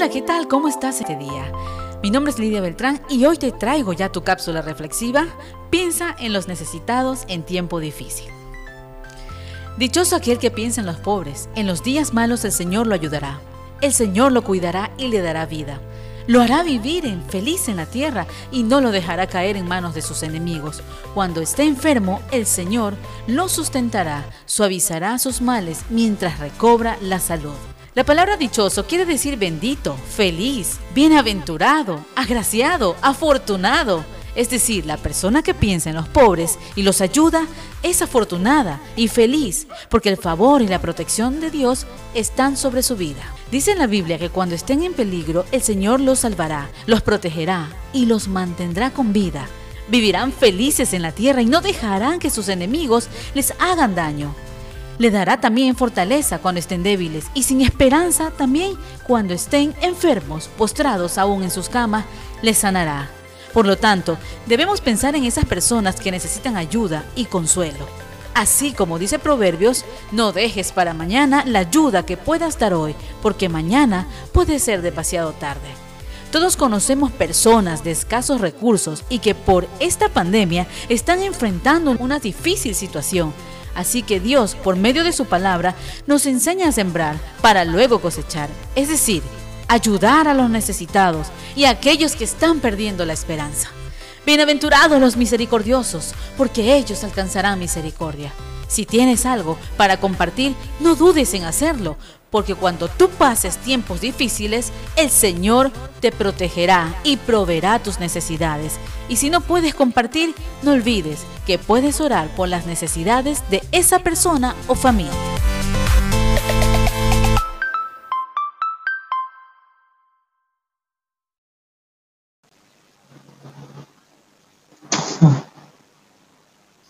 Hola, ¿qué tal? ¿Cómo estás este día? Mi nombre es Lidia Beltrán y hoy te traigo ya tu cápsula reflexiva. Piensa en los necesitados en tiempo difícil. Dichoso aquel que piensa en los pobres. En los días malos el Señor lo ayudará. El Señor lo cuidará y le dará vida. Lo hará vivir en feliz en la tierra y no lo dejará caer en manos de sus enemigos. Cuando esté enfermo, el Señor lo sustentará, suavizará sus males mientras recobra la salud. La palabra dichoso quiere decir bendito, feliz, bienaventurado, agraciado, afortunado. Es decir, la persona que piensa en los pobres y los ayuda es afortunada y feliz porque el favor y la protección de Dios están sobre su vida. Dice en la Biblia que cuando estén en peligro, el Señor los salvará, los protegerá y los mantendrá con vida. Vivirán felices en la tierra y no dejarán que sus enemigos les hagan daño. Le dará también fortaleza cuando estén débiles y sin esperanza también cuando estén enfermos, postrados aún en sus camas, les sanará. Por lo tanto, debemos pensar en esas personas que necesitan ayuda y consuelo. Así como dice Proverbios, no dejes para mañana la ayuda que puedas dar hoy, porque mañana puede ser demasiado tarde. Todos conocemos personas de escasos recursos y que por esta pandemia están enfrentando una difícil situación Así que Dios, por medio de su palabra, nos enseña a sembrar para luego cosechar, es decir, ayudar a los necesitados y a aquellos que están perdiendo la esperanza. Bienaventurados los misericordiosos, porque ellos alcanzarán misericordia. Si tienes algo para compartir, no dudes en hacerlo, porque cuando tú pases tiempos difíciles, el Señor te protegerá y proveerá tus necesidades. Y si no puedes compartir, no olvides que puedes orar por las necesidades de esa persona o familia.